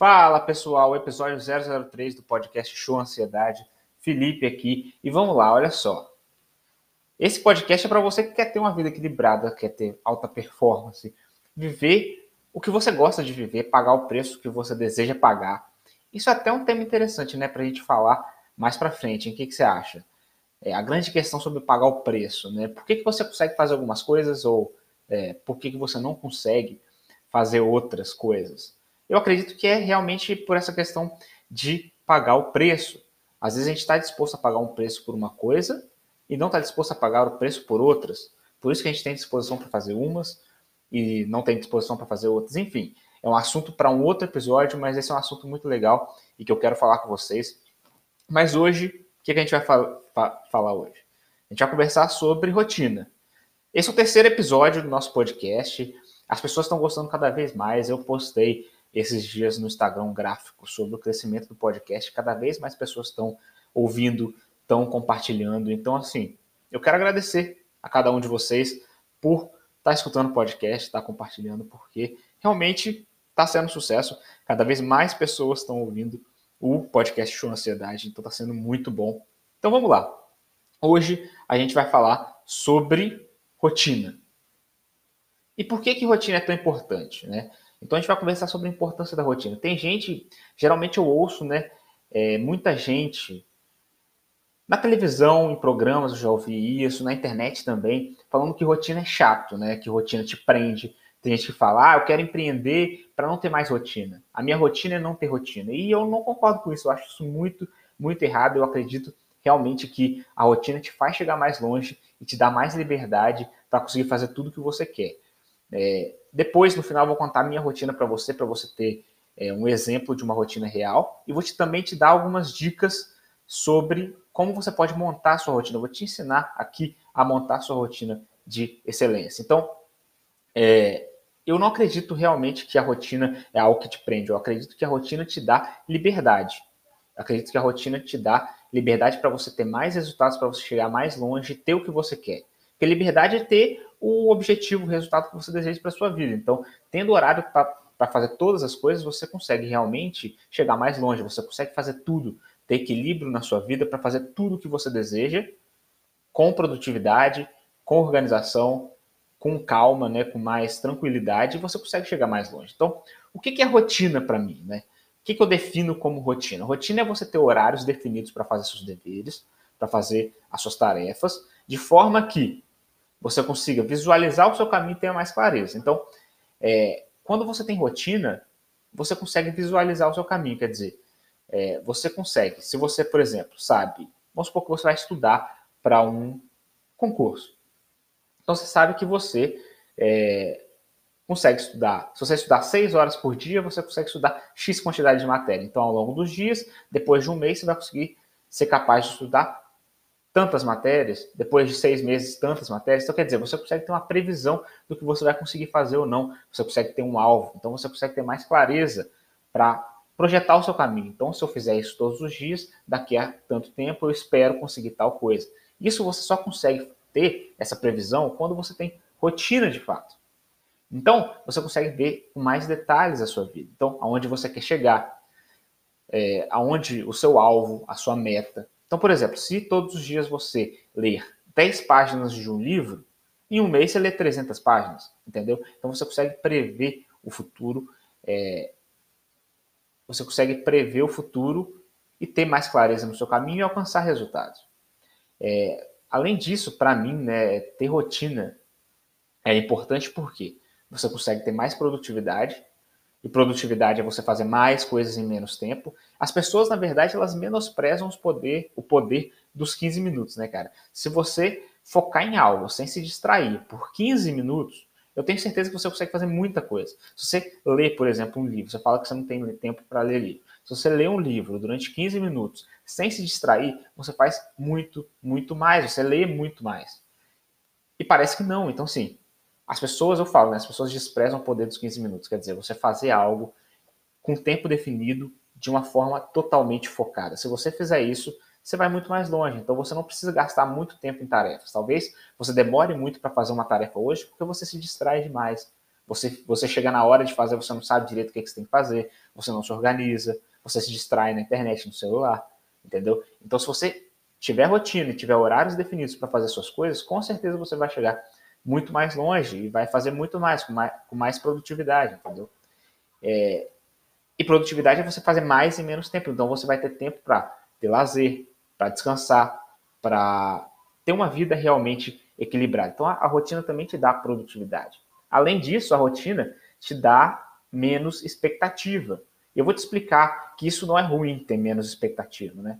Fala pessoal, episódio 003 do podcast Show Ansiedade. Felipe aqui. E vamos lá, olha só. Esse podcast é para você que quer ter uma vida equilibrada, quer ter alta performance, viver o que você gosta de viver, pagar o preço que você deseja pagar. Isso é até um tema interessante, né, para a gente falar mais para frente. O que, que você acha? É, a grande questão sobre pagar o preço, né? Por que, que você consegue fazer algumas coisas ou é, por que, que você não consegue fazer outras coisas? Eu acredito que é realmente por essa questão de pagar o preço. Às vezes a gente está disposto a pagar um preço por uma coisa e não está disposto a pagar o preço por outras. Por isso que a gente tem disposição para fazer umas e não tem disposição para fazer outras. Enfim, é um assunto para um outro episódio, mas esse é um assunto muito legal e que eu quero falar com vocês. Mas hoje, o que a gente vai fa fa falar hoje? A gente vai conversar sobre rotina. Esse é o terceiro episódio do nosso podcast. As pessoas estão gostando cada vez mais. Eu postei esses dias no Instagram um gráfico sobre o crescimento do podcast. Cada vez mais pessoas estão ouvindo, estão compartilhando. Então, assim, eu quero agradecer a cada um de vocês por estar tá escutando o podcast, estar tá compartilhando, porque realmente está sendo um sucesso. Cada vez mais pessoas estão ouvindo o podcast Show Ansiedade, então está sendo muito bom. Então vamos lá. Hoje a gente vai falar sobre rotina. E por que, que rotina é tão importante? Né? Então a gente vai conversar sobre a importância da rotina. Tem gente, geralmente eu ouço, né? É, muita gente na televisão, em programas, eu já ouvi isso, na internet também, falando que rotina é chato, né? Que rotina te prende. Tem gente que fala, ah, eu quero empreender para não ter mais rotina. A minha rotina é não ter rotina. E eu não concordo com isso, eu acho isso muito, muito errado. Eu acredito realmente que a rotina te faz chegar mais longe e te dá mais liberdade para conseguir fazer tudo o que você quer. É, depois, no final, vou contar a minha rotina para você, para você ter é, um exemplo de uma rotina real. E vou te, também te dar algumas dicas sobre como você pode montar a sua rotina. Eu vou te ensinar aqui a montar a sua rotina de excelência. Então, é, eu não acredito realmente que a rotina é algo que te prende. Eu acredito que a rotina te dá liberdade. Eu acredito que a rotina te dá liberdade para você ter mais resultados, para você chegar mais longe, ter o que você quer. Porque liberdade é ter o objetivo, o resultado que você deseja para sua vida. Então, tendo horário para fazer todas as coisas, você consegue realmente chegar mais longe, você consegue fazer tudo, ter equilíbrio na sua vida para fazer tudo o que você deseja, com produtividade, com organização, com calma, né, com mais tranquilidade, você consegue chegar mais longe. Então, o que é rotina para mim? Né? O que eu defino como rotina? Rotina é você ter horários definidos para fazer seus deveres, para fazer as suas tarefas, de forma que você consiga visualizar o seu caminho e tenha mais clareza. Então, é, quando você tem rotina, você consegue visualizar o seu caminho. Quer dizer, é, você consegue, se você, por exemplo, sabe, vamos supor que você vai estudar para um concurso. Então, você sabe que você é, consegue estudar. Se você estudar seis horas por dia, você consegue estudar X quantidade de matéria. Então, ao longo dos dias, depois de um mês, você vai conseguir ser capaz de estudar tantas matérias, depois de seis meses, tantas matérias. Então, quer dizer, você consegue ter uma previsão do que você vai conseguir fazer ou não. Você consegue ter um alvo. Então, você consegue ter mais clareza para projetar o seu caminho. Então, se eu fizer isso todos os dias, daqui a tanto tempo eu espero conseguir tal coisa. Isso você só consegue ter essa previsão quando você tem rotina de fato. Então, você consegue ver com mais detalhes a sua vida. Então, aonde você quer chegar, é, aonde o seu alvo, a sua meta, então, por exemplo, se todos os dias você ler 10 páginas de um livro, em um mês você lê 300 páginas, entendeu? Então você consegue prever o futuro, é, você consegue prever o futuro e ter mais clareza no seu caminho e alcançar resultados. É, além disso, para mim, né, ter rotina é importante porque você consegue ter mais produtividade, e produtividade é você fazer mais coisas em menos tempo. As pessoas, na verdade, elas menosprezam os poder, o poder dos 15 minutos, né, cara? Se você focar em algo sem se distrair por 15 minutos, eu tenho certeza que você consegue fazer muita coisa. Se você lê, por exemplo, um livro, você fala que você não tem tempo para ler livro. Se você lê um livro durante 15 minutos sem se distrair, você faz muito, muito mais, você lê muito mais. E parece que não. Então, sim, as pessoas, eu falo, né, as pessoas desprezam o poder dos 15 minutos. Quer dizer, você fazer algo com tempo definido de uma forma totalmente focada. Se você fizer isso, você vai muito mais longe. Então você não precisa gastar muito tempo em tarefas. Talvez você demore muito para fazer uma tarefa hoje porque você se distrai demais. Você, você chega na hora de fazer, você não sabe direito o que, que você tem que fazer, você não se organiza, você se distrai na internet, no celular, entendeu? Então, se você tiver rotina e tiver horários definidos para fazer suas coisas, com certeza você vai chegar muito mais longe e vai fazer muito mais, com mais, com mais produtividade, entendeu? É, e produtividade é você fazer mais em menos tempo. Então você vai ter tempo para ter lazer, para descansar, para ter uma vida realmente equilibrada. Então a, a, rotina também te dá produtividade. Além disso, a rotina te dá menos expectativa. Eu vou te explicar que isso não é ruim ter menos expectativa, né?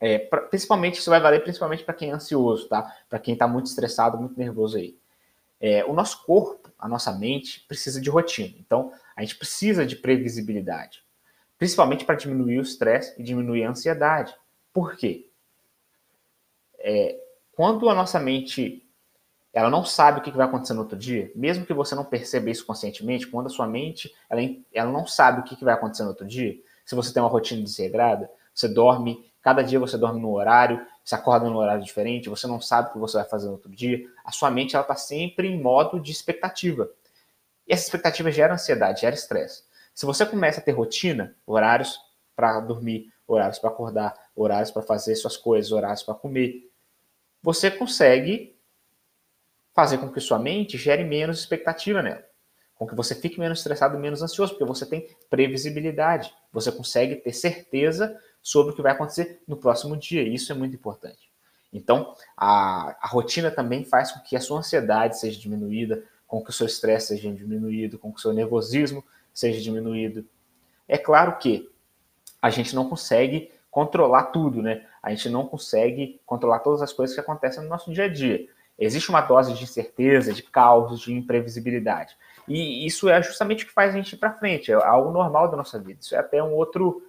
É, pra, principalmente, isso vai valer principalmente para quem é ansioso, tá? Para quem está muito estressado, muito nervoso aí. É, o nosso corpo, a nossa mente, precisa de rotina. Então, a gente precisa de previsibilidade. Principalmente para diminuir o estresse e diminuir a ansiedade. Por quê? É, quando a nossa mente ela não sabe o que vai acontecer no outro dia, mesmo que você não perceba isso conscientemente, quando a sua mente ela, ela não sabe o que vai acontecer no outro dia, se você tem uma rotina desregrada, você dorme Cada dia você dorme no horário, você acorda num horário diferente, você não sabe o que você vai fazer no outro dia. A sua mente ela está sempre em modo de expectativa. E essa expectativa gera ansiedade, gera estresse. Se você começa a ter rotina, horários para dormir, horários para acordar, horários para fazer suas coisas, horários para comer, você consegue fazer com que sua mente gere menos expectativa nela. Com que você fique menos estressado menos ansioso, porque você tem previsibilidade. Você consegue ter certeza sobre o que vai acontecer no próximo dia. Isso é muito importante. Então, a, a rotina também faz com que a sua ansiedade seja diminuída, com que o seu estresse seja diminuído, com que o seu nervosismo seja diminuído. É claro que a gente não consegue controlar tudo, né? A gente não consegue controlar todas as coisas que acontecem no nosso dia a dia. Existe uma dose de incerteza, de caos, de imprevisibilidade. E isso é justamente o que faz a gente ir para frente, é algo normal da nossa vida. Isso é até um outro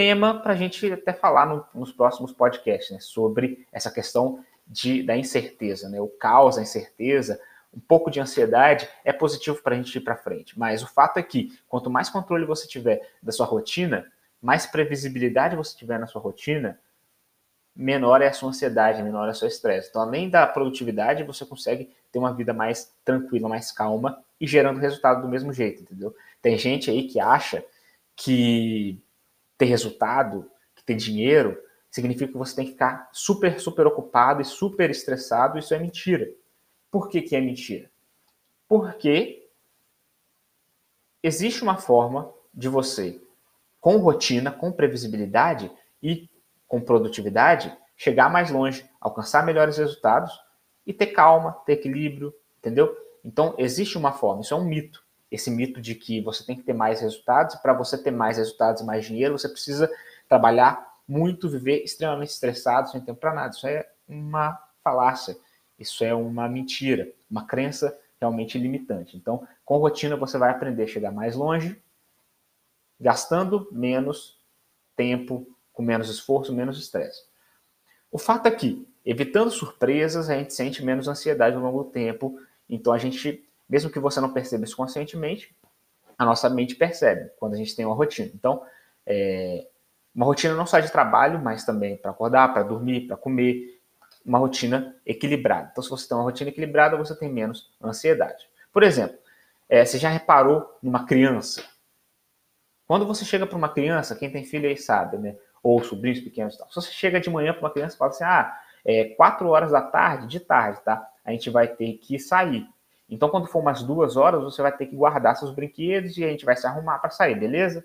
tema para a gente até falar no, nos próximos podcasts, né, sobre essa questão de, da incerteza, né, o caos, a incerteza, um pouco de ansiedade é positivo para a gente ir para frente. Mas o fato é que quanto mais controle você tiver da sua rotina, mais previsibilidade você tiver na sua rotina, menor é a sua ansiedade, menor é o seu estresse. Então, além da produtividade, você consegue ter uma vida mais tranquila, mais calma e gerando resultado do mesmo jeito, entendeu? Tem gente aí que acha que ter resultado, que ter dinheiro, significa que você tem que ficar super, super ocupado e super estressado. Isso é mentira. Por que, que é mentira? Porque existe uma forma de você, com rotina, com previsibilidade e com produtividade, chegar mais longe, alcançar melhores resultados e ter calma, ter equilíbrio, entendeu? Então, existe uma forma, isso é um mito esse mito de que você tem que ter mais resultados, para você ter mais resultados e mais dinheiro, você precisa trabalhar muito, viver extremamente estressado, sem tempo para nada. Isso é uma falácia, isso é uma mentira, uma crença realmente limitante. Então, com rotina, você vai aprender a chegar mais longe, gastando menos tempo, com menos esforço, menos estresse. O fato é que, evitando surpresas, a gente sente menos ansiedade ao longo do tempo, então a gente mesmo que você não perceba isso conscientemente, a nossa mente percebe quando a gente tem uma rotina. Então, é, uma rotina não só de trabalho, mas também para acordar, para dormir, para comer, uma rotina equilibrada. Então, se você tem uma rotina equilibrada, você tem menos ansiedade. Por exemplo, é, você já reparou numa criança? Quando você chega para uma criança, quem tem filho aí sabe, né? Ou sobrinhos pequenos e tal. Se você chega de manhã para uma criança e fala assim, ah, é 4 horas da tarde, de tarde, tá? A gente vai ter que sair. Então, quando for umas duas horas, você vai ter que guardar seus brinquedos e a gente vai se arrumar para sair, beleza?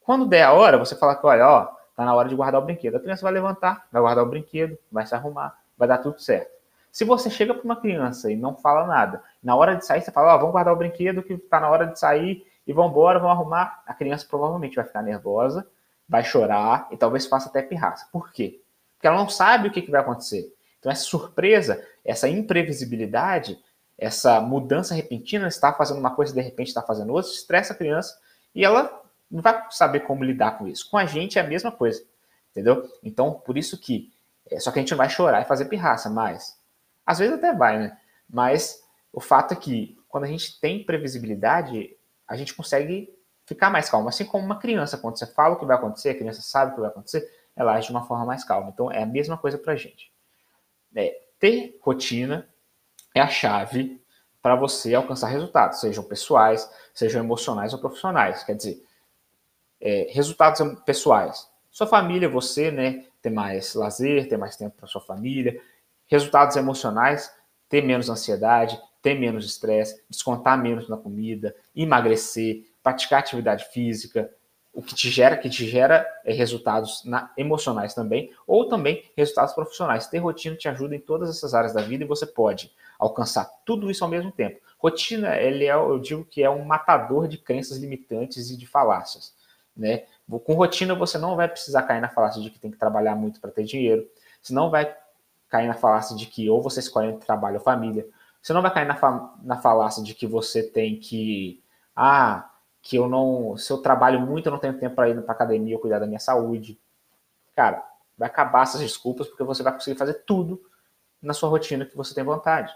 Quando der a hora, você fala que, olha, ó, tá na hora de guardar o brinquedo. A criança vai levantar, vai guardar o brinquedo, vai se arrumar, vai dar tudo certo. Se você chega para uma criança e não fala nada, na hora de sair, você fala, ó, vamos guardar o brinquedo que tá na hora de sair e vamos embora, vamos arrumar. A criança provavelmente vai ficar nervosa, vai chorar e talvez faça até pirraça. Por quê? Porque ela não sabe o que, que vai acontecer. Então, essa surpresa, essa imprevisibilidade, essa mudança repentina, está fazendo uma coisa e de repente está fazendo outra, estressa a criança e ela não vai saber como lidar com isso. Com a gente é a mesma coisa, entendeu? Então, por isso que, é, só que a gente não vai chorar e fazer pirraça, mas, às vezes até vai, né? Mas o fato é que, quando a gente tem previsibilidade, a gente consegue ficar mais calmo. Assim como uma criança, quando você fala o que vai acontecer, a criança sabe o que vai acontecer, ela age de uma forma mais calma. Então, é a mesma coisa para a gente. É, ter rotina é a chave para você alcançar resultados, sejam pessoais, sejam emocionais ou profissionais. Quer dizer, é, resultados pessoais. Sua família, você, né, ter mais lazer, ter mais tempo para sua família. Resultados emocionais, ter menos ansiedade, ter menos estresse, descontar menos na comida, emagrecer, praticar atividade física, o que te gera, que te gera é, resultados na, emocionais também, ou também resultados profissionais. Ter rotina te ajuda em todas essas áreas da vida e você pode alcançar tudo isso ao mesmo tempo. Rotina, ele é, eu digo que é um matador de crenças limitantes e de falácias. Né? Com rotina, você não vai precisar cair na falácia de que tem que trabalhar muito para ter dinheiro. Você não vai cair na falácia de que ou você escolhe entre trabalho ou família. Você não vai cair na, fa na falácia de que você tem que. Ah, que eu não. Se eu trabalho muito, eu não tenho tempo para ir para academia ou cuidar da minha saúde. Cara, vai acabar essas desculpas porque você vai conseguir fazer tudo na sua rotina que você tem vontade.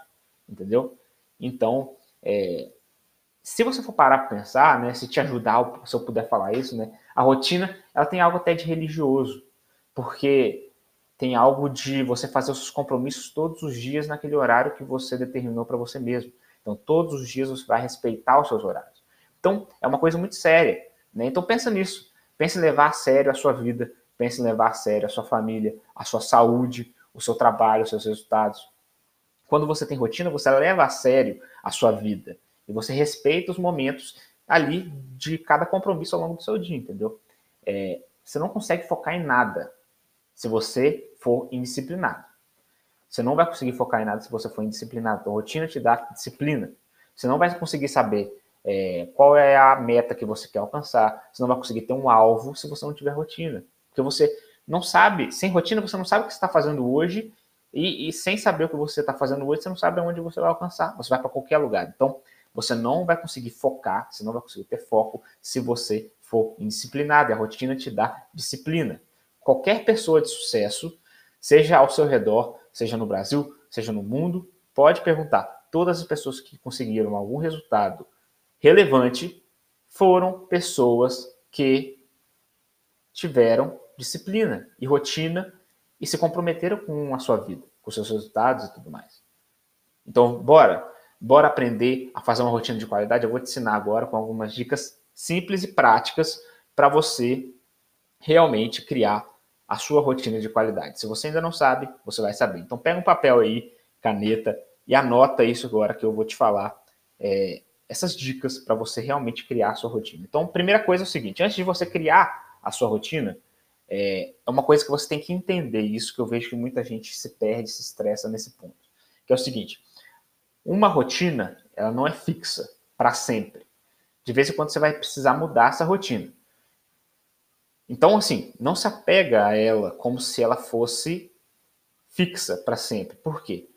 Entendeu? Então, é, se você for parar para pensar, né, se te ajudar, se eu puder falar isso, né, a rotina ela tem algo até de religioso, porque tem algo de você fazer os seus compromissos todos os dias naquele horário que você determinou para você mesmo. Então, todos os dias você vai respeitar os seus horários. Então, é uma coisa muito séria. Né? Então, pensa nisso. Pense em levar a sério a sua vida, pense em levar a sério a sua família, a sua saúde, o seu trabalho, os seus resultados. Quando você tem rotina, você leva a sério a sua vida. E você respeita os momentos ali de cada compromisso ao longo do seu dia, entendeu? É, você não consegue focar em nada se você for indisciplinado. Você não vai conseguir focar em nada se você for indisciplinado. A rotina te dá disciplina. Você não vai conseguir saber é, qual é a meta que você quer alcançar. Você não vai conseguir ter um alvo se você não tiver rotina. Porque você não sabe, sem rotina, você não sabe o que você está fazendo hoje. E, e, sem saber o que você está fazendo hoje, você não sabe aonde você vai alcançar. Você vai para qualquer lugar. Então, você não vai conseguir focar, você não vai conseguir ter foco se você for indisciplinado. E a rotina te dá disciplina. Qualquer pessoa de sucesso, seja ao seu redor, seja no Brasil, seja no mundo, pode perguntar. Todas as pessoas que conseguiram algum resultado relevante foram pessoas que tiveram disciplina e rotina e se comprometeram com a sua vida, com seus resultados e tudo mais. Então, bora. Bora aprender a fazer uma rotina de qualidade. Eu vou te ensinar agora com algumas dicas simples e práticas para você realmente criar a sua rotina de qualidade. Se você ainda não sabe, você vai saber. Então pega um papel aí, caneta e anota isso agora que eu vou te falar. É, essas dicas para você realmente criar a sua rotina. Então, primeira coisa é o seguinte: antes de você criar a sua rotina, é, é uma coisa que você tem que entender isso que eu vejo que muita gente se perde, se estressa nesse ponto. Que é o seguinte: uma rotina, ela não é fixa para sempre. De vez em quando você vai precisar mudar essa rotina. Então, assim, não se apega a ela como se ela fosse fixa para sempre. Por quê?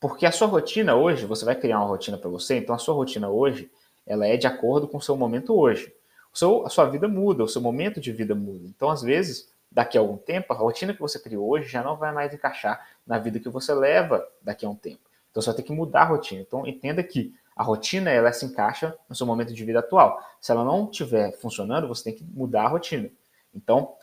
Porque a sua rotina hoje, você vai criar uma rotina para você, então a sua rotina hoje, ela é de acordo com o seu momento hoje. O seu, a sua vida muda, o seu momento de vida muda. Então, às vezes, daqui a algum tempo, a rotina que você criou hoje já não vai mais encaixar na vida que você leva daqui a um tempo. Então você vai ter que mudar a rotina. Então entenda que a rotina ela se encaixa no seu momento de vida atual. Se ela não estiver funcionando, você tem que mudar a rotina. Então,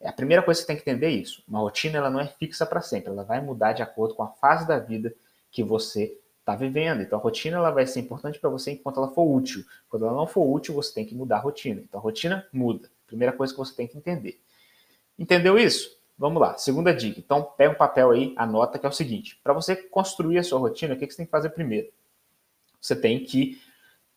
é a primeira coisa que você tem que entender é isso. Uma rotina ela não é fixa para sempre, ela vai mudar de acordo com a fase da vida que você está vivendo. Então a rotina ela vai ser importante para você enquanto ela for útil. Quando ela não for útil, você tem que mudar a rotina. Então a rotina muda. Primeira coisa que você tem que entender. Entendeu isso? Vamos lá, segunda dica. Então, pega um papel aí, anota que é o seguinte: para você construir a sua rotina, o que você tem que fazer primeiro? Você tem que.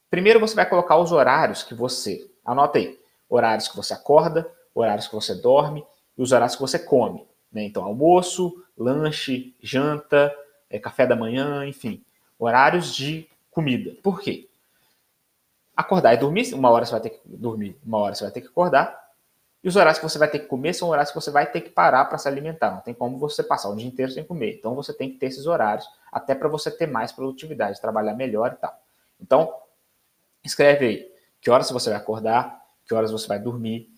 Primeiro, você vai colocar os horários que você. Anota aí: horários que você acorda, horários que você dorme e os horários que você come. Né? Então, almoço, lanche, janta, é, café da manhã, enfim. Horários de comida. Por quê? Acordar e dormir, uma hora você vai ter que dormir, uma hora você vai ter que acordar, e os horários que você vai ter que comer são horários que você vai ter que parar para se alimentar. Não tem como você passar o dia inteiro sem comer. Então você tem que ter esses horários até para você ter mais produtividade, trabalhar melhor e tal. Então, escreve aí que horas você vai acordar, que horas você vai dormir.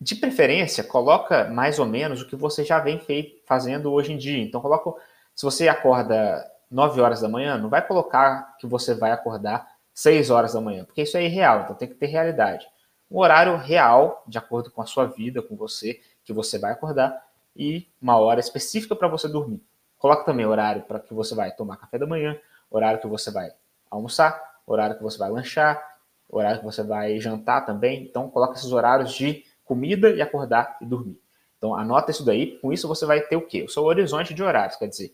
De preferência, coloca mais ou menos o que você já vem feito, fazendo hoje em dia. Então, coloca, se você acorda 9 horas da manhã, não vai colocar que você vai acordar 6 horas da manhã, porque isso é irreal, então tem que ter realidade um horário real, de acordo com a sua vida, com você, que você vai acordar, e uma hora específica para você dormir. Coloque também horário para que você vai tomar café da manhã, horário que você vai almoçar, horário que você vai lanchar, horário que você vai jantar também. Então, coloca esses horários de comida e acordar e dormir. Então, anota isso daí. Com isso, você vai ter o quê? O seu horizonte de horários. Quer dizer,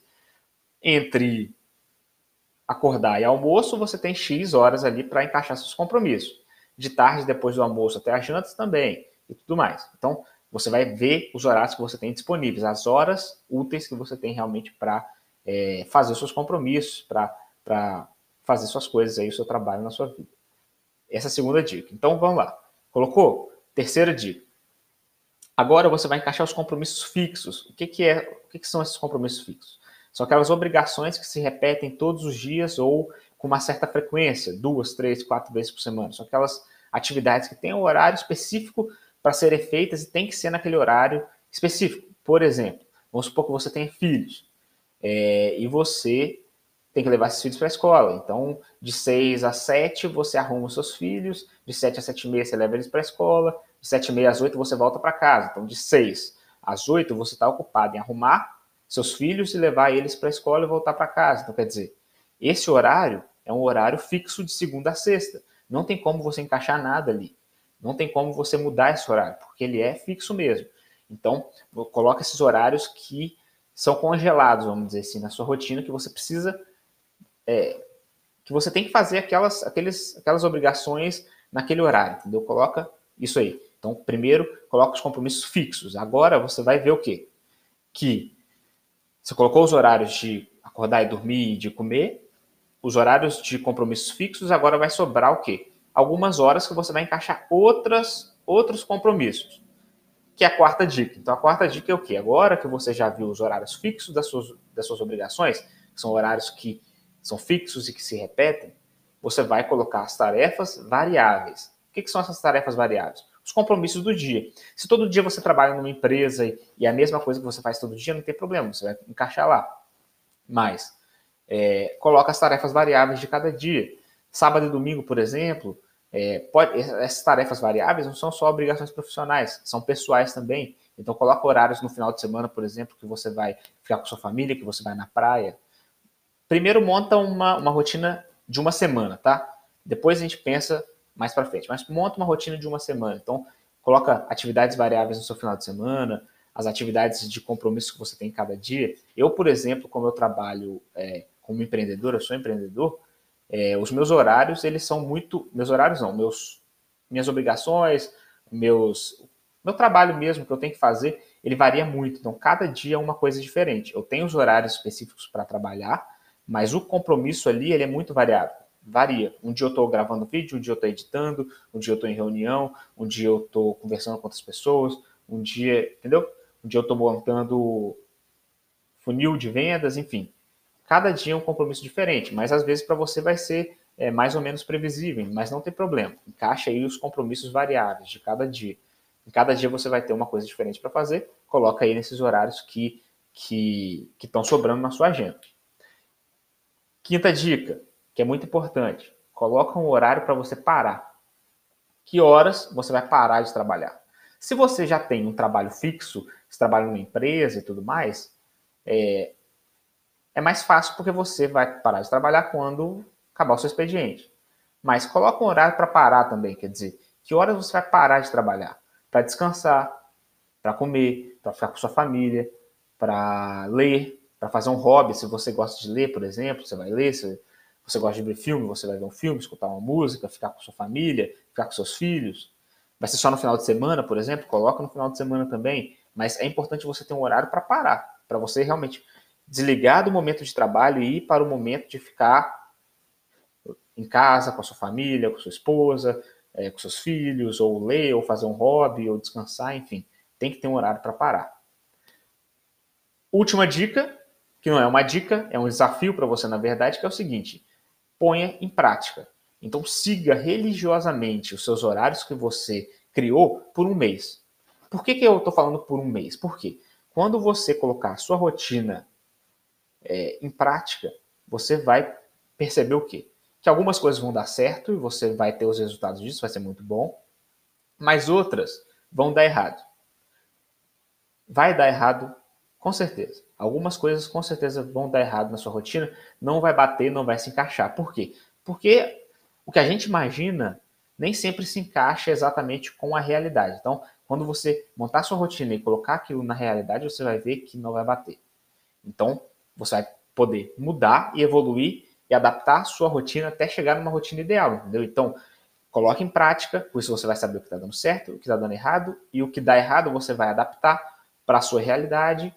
entre acordar e almoço, você tem X horas ali para encaixar seus compromissos. De tarde, depois do almoço até as jantas também, e tudo mais. Então, você vai ver os horários que você tem disponíveis, as horas úteis que você tem realmente para é, fazer seus compromissos, para fazer suas coisas aí, o seu trabalho na sua vida. Essa é a segunda dica. Então, vamos lá. Colocou? Terceira dica. Agora você vai encaixar os compromissos fixos. O que, que, é, o que, que são esses compromissos fixos? São aquelas obrigações que se repetem todos os dias ou com uma certa frequência, duas, três, quatro vezes por semana. São aquelas atividades que têm um horário específico para serem feitas e tem que ser naquele horário específico. Por exemplo, vamos supor que você tenha filhos é, e você tem que levar esses filhos para a escola. Então, de 6 a 7 você arruma os seus filhos, de 7 a 7 e meia você leva eles para a escola, de 7 e meia às 8 você volta para casa. Então, de 6 às 8 você está ocupado em arrumar seus filhos e levar eles para a escola e voltar para casa. Então, quer dizer, esse horário é um horário fixo de segunda a sexta. Não tem como você encaixar nada ali. Não tem como você mudar esse horário, porque ele é fixo mesmo. Então, coloca esses horários que são congelados, vamos dizer assim, na sua rotina, que você precisa. É, que você tem que fazer aquelas, aqueles, aquelas obrigações naquele horário, entendeu? Coloca isso aí. Então, primeiro, coloca os compromissos fixos. Agora você vai ver o quê? Que você colocou os horários de acordar e dormir e de comer, os horários de compromissos fixos, agora vai sobrar o quê? Algumas horas que você vai encaixar outras, outros compromissos, que é a quarta dica. Então, a quarta dica é o quê? Agora que você já viu os horários fixos das suas, das suas obrigações, que são horários que são fixos e que se repetem, você vai colocar as tarefas variáveis. O que, que são essas tarefas variáveis? Os compromissos do dia. Se todo dia você trabalha numa empresa e, é a mesma coisa que você faz todo dia, não tem problema, você vai encaixar lá. Mas é, coloca as tarefas variáveis de cada dia. Sábado e domingo, por exemplo, é, pode, essas tarefas variáveis não são só obrigações profissionais, são pessoais também. Então coloca horários no final de semana, por exemplo, que você vai ficar com sua família, que você vai na praia. Primeiro monta uma, uma rotina de uma semana, tá? Depois a gente pensa mais para frente. Mas monta uma rotina de uma semana. Então, coloca atividades variáveis no seu final de semana, as atividades de compromisso que você tem cada dia. Eu, por exemplo, como eu trabalho é, como empreendedor, eu sou empreendedor, é, os meus horários, eles são muito... Meus horários não, meus, minhas obrigações, meus, meu trabalho mesmo que eu tenho que fazer, ele varia muito. Então, cada dia é uma coisa diferente. Eu tenho os horários específicos para trabalhar, mas o compromisso ali, ele é muito variável varia. Um dia eu estou gravando vídeo, um dia eu estou editando, um dia eu estou em reunião, um dia eu estou conversando com outras pessoas, um dia, entendeu? Um dia eu estou montando funil de vendas, enfim. Cada dia é um compromisso diferente, mas às vezes para você vai ser é, mais ou menos previsível, mas não tem problema. Encaixa aí os compromissos variáveis de cada dia. Em cada dia você vai ter uma coisa diferente para fazer, coloca aí nesses horários que que estão sobrando na sua agenda. Quinta dica, que é muito importante. Coloca um horário para você parar. Que horas você vai parar de trabalhar? Se você já tem um trabalho fixo, você trabalha numa empresa e tudo mais, é, é mais fácil porque você vai parar de trabalhar quando acabar o seu expediente. Mas coloca um horário para parar também, quer dizer, que horas você vai parar de trabalhar? Para descansar, para comer, para ficar com sua família, para ler, para fazer um hobby. Se você gosta de ler, por exemplo, você vai ler, você você gosta de ver filme, você vai ver um filme, escutar uma música, ficar com sua família, ficar com seus filhos. Vai ser só no final de semana, por exemplo? Coloca no final de semana também. Mas é importante você ter um horário para parar, para você realmente desligar do momento de trabalho e ir para o momento de ficar em casa com a sua família, com sua esposa, é, com seus filhos, ou ler, ou fazer um hobby, ou descansar, enfim. Tem que ter um horário para parar. Última dica, que não é uma dica, é um desafio para você, na verdade, que é o seguinte: ponha em prática. Então, siga religiosamente os seus horários que você criou por um mês. Por que, que eu estou falando por um mês? Porque quando você colocar a sua rotina é, em prática, você vai perceber o quê? Que algumas coisas vão dar certo e você vai ter os resultados disso, vai ser muito bom, mas outras vão dar errado. Vai dar errado Com certeza. Algumas coisas com certeza vão dar errado na sua rotina, não vai bater, não vai se encaixar. Por quê? Porque o que a gente imagina nem sempre se encaixa exatamente com a realidade. Então, quando você montar sua rotina e colocar aquilo na realidade, você vai ver que não vai bater. Então, você vai poder mudar e evoluir e adaptar sua rotina até chegar numa rotina ideal, entendeu? Então, coloque em prática, por isso você vai saber o que está dando certo, o que está dando errado, e o que dá errado você vai adaptar para a sua realidade,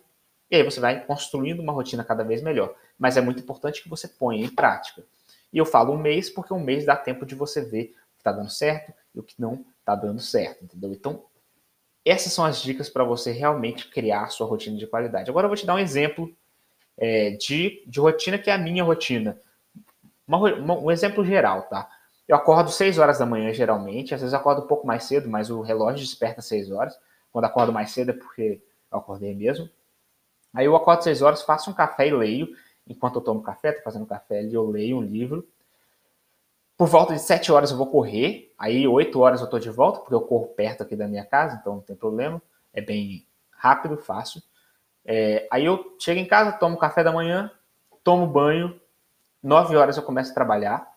e aí você vai construindo uma rotina cada vez melhor. Mas é muito importante que você ponha em prática. E eu falo um mês porque um mês dá tempo de você ver o que está dando certo e o que não está dando certo, entendeu? Então, essas são as dicas para você realmente criar a sua rotina de qualidade. Agora eu vou te dar um exemplo é, de, de rotina que é a minha rotina. Uma, uma, um exemplo geral, tá? Eu acordo 6 horas da manhã, geralmente. Às vezes eu acordo um pouco mais cedo, mas o relógio desperta 6 horas. Quando acordo mais cedo é porque eu acordei mesmo. Aí eu acordo 6 horas, faço um café e leio. Enquanto eu tomo café, tô fazendo café ali, eu leio um livro. Por volta de 7 horas eu vou correr. Aí 8 horas eu tô de volta, porque eu corro perto aqui da minha casa, então não tem problema. É bem rápido, fácil. É, aí eu chego em casa, tomo café da manhã, tomo banho. 9 horas eu começo a trabalhar.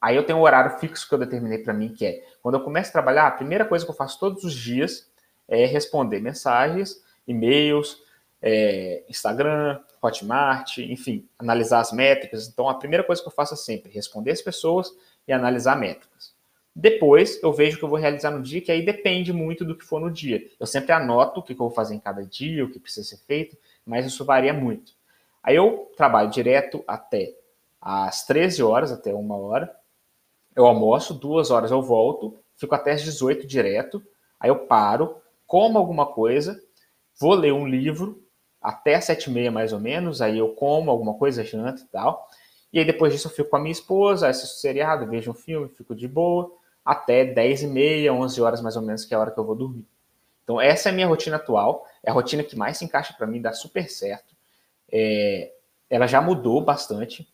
Aí eu tenho um horário fixo que eu determinei para mim, que é quando eu começo a trabalhar, a primeira coisa que eu faço todos os dias é responder mensagens, e-mails, é, Instagram, Hotmart, enfim, analisar as métricas. Então, a primeira coisa que eu faço é sempre responder as pessoas e analisar métricas. Depois, eu vejo o que eu vou realizar no dia, que aí depende muito do que for no dia. Eu sempre anoto o que eu vou fazer em cada dia, o que precisa ser feito, mas isso varia muito. Aí eu trabalho direto até às 13 horas, até uma hora. Eu almoço, duas horas eu volto, fico até às 18 direto. Aí eu paro, como alguma coisa, vou ler um livro, até sete e meia mais ou menos, aí eu como alguma coisa, janto e tal. E aí depois disso eu fico com a minha esposa, assisto seriado, vejo um filme, fico de boa, até dez e meia, onze horas mais ou menos, que é a hora que eu vou dormir. Então essa é a minha rotina atual, é a rotina que mais se encaixa para mim, dá super certo. É, ela já mudou bastante.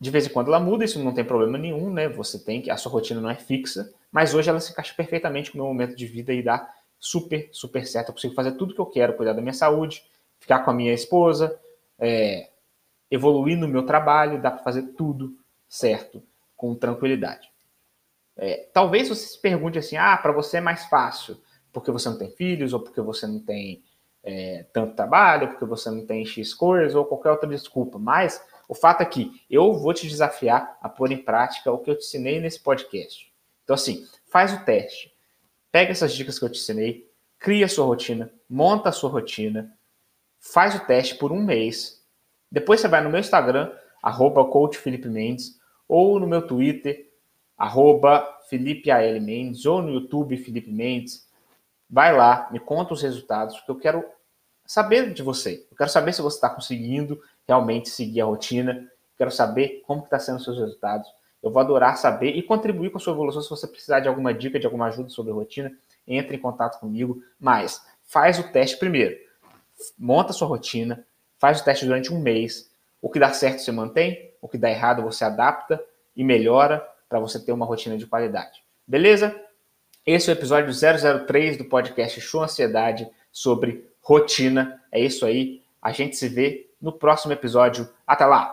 De vez em quando ela muda, isso não tem problema nenhum, né? Você tem que a sua rotina não é fixa, mas hoje ela se encaixa perfeitamente com o meu momento de vida e dá super, super certo. Eu consigo fazer tudo que eu quero, cuidar da minha saúde, ficar com a minha esposa, é, evoluir no meu trabalho, dá para fazer tudo certo, com tranquilidade. É, talvez você se pergunte assim: ah, para você é mais fácil porque você não tem filhos, ou porque você não tem é, tanto trabalho, porque você não tem X coisas, ou qualquer outra desculpa. Mas o fato é que eu vou te desafiar a pôr em prática o que eu te ensinei nesse podcast. Então, assim, faz o teste. Pega essas dicas que eu te ensinei, cria a sua rotina, monta a sua rotina, faz o teste por um mês. Depois você vai no meu Instagram, arroba Mendes, ou no meu Twitter, arroba. Mendes, ou no YouTube Felipe Mendes. Vai lá, me conta os resultados, porque eu quero saber de você. Eu quero saber se você está conseguindo realmente seguir a rotina. Quero saber como está sendo os seus resultados. Eu vou adorar saber e contribuir com a sua evolução. Se você precisar de alguma dica, de alguma ajuda sobre rotina, entre em contato comigo. Mas faz o teste primeiro. Monta a sua rotina, faz o teste durante um mês. O que dá certo você mantém, o que dá errado você adapta e melhora para você ter uma rotina de qualidade. Beleza? Esse é o episódio 003 do podcast Show Ansiedade sobre rotina. É isso aí. A gente se vê no próximo episódio. Até lá!